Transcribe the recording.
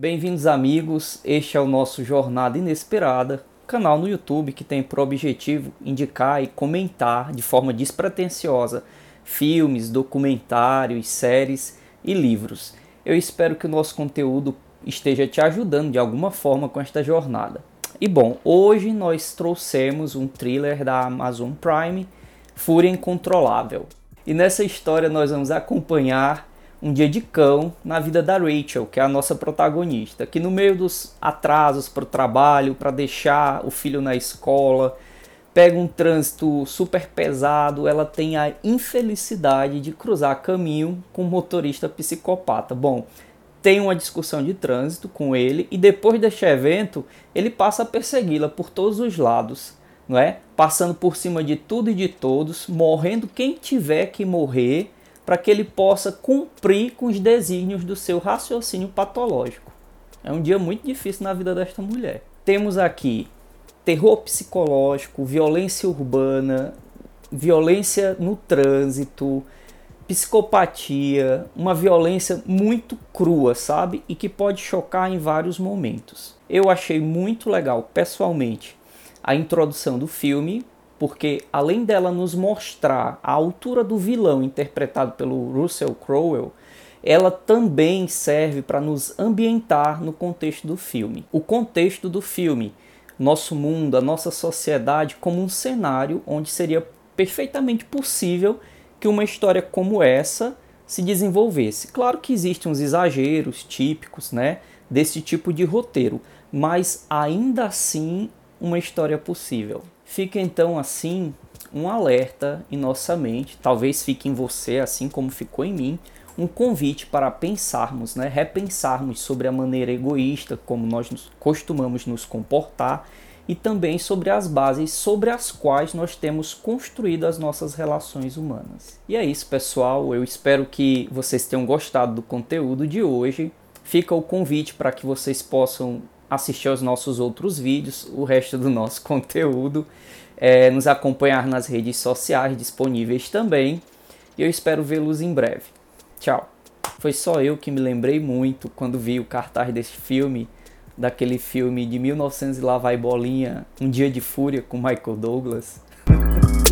Bem-vindos, amigos. Este é o nosso Jornada Inesperada, canal no YouTube que tem por objetivo indicar e comentar de forma despretensiosa filmes, documentários, séries e livros. Eu espero que o nosso conteúdo esteja te ajudando de alguma forma com esta jornada. E bom, hoje nós trouxemos um thriller da Amazon Prime, Fúria Incontrolável. E nessa história nós vamos acompanhar um dia de cão na vida da Rachel, que é a nossa protagonista, que no meio dos atrasos para o trabalho, para deixar o filho na escola, pega um trânsito super pesado, ela tem a infelicidade de cruzar caminho com um motorista psicopata. Bom, tem uma discussão de trânsito com ele e depois deste evento ele passa a persegui-la por todos os lados, não é? Passando por cima de tudo e de todos, morrendo quem tiver que morrer para que ele possa cumprir com os desígnios do seu raciocínio patológico. É um dia muito difícil na vida desta mulher. Temos aqui terror psicológico, violência urbana, violência no trânsito, psicopatia, uma violência muito crua, sabe? E que pode chocar em vários momentos. Eu achei muito legal, pessoalmente, a introdução do filme, porque além dela nos mostrar a altura do vilão interpretado pelo Russell Crowe, ela também serve para nos ambientar no contexto do filme. O contexto do filme, nosso mundo, a nossa sociedade como um cenário onde seria perfeitamente possível que uma história como essa se desenvolvesse. Claro que existem uns exageros típicos, né, desse tipo de roteiro, mas ainda assim uma história possível. Fica então assim um alerta em nossa mente, talvez fique em você assim como ficou em mim, um convite para pensarmos, né, repensarmos sobre a maneira egoísta como nós costumamos nos comportar e também sobre as bases sobre as quais nós temos construído as nossas relações humanas. E é isso, pessoal. Eu espero que vocês tenham gostado do conteúdo de hoje. Fica o convite para que vocês possam assistir aos nossos outros vídeos, o resto do nosso conteúdo, é, nos acompanhar nas redes sociais disponíveis também. E eu espero vê-los em breve. Tchau. Foi só eu que me lembrei muito quando vi o cartaz desse filme, daquele filme de 1900 e lá vai bolinha, Um Dia de Fúria com Michael Douglas.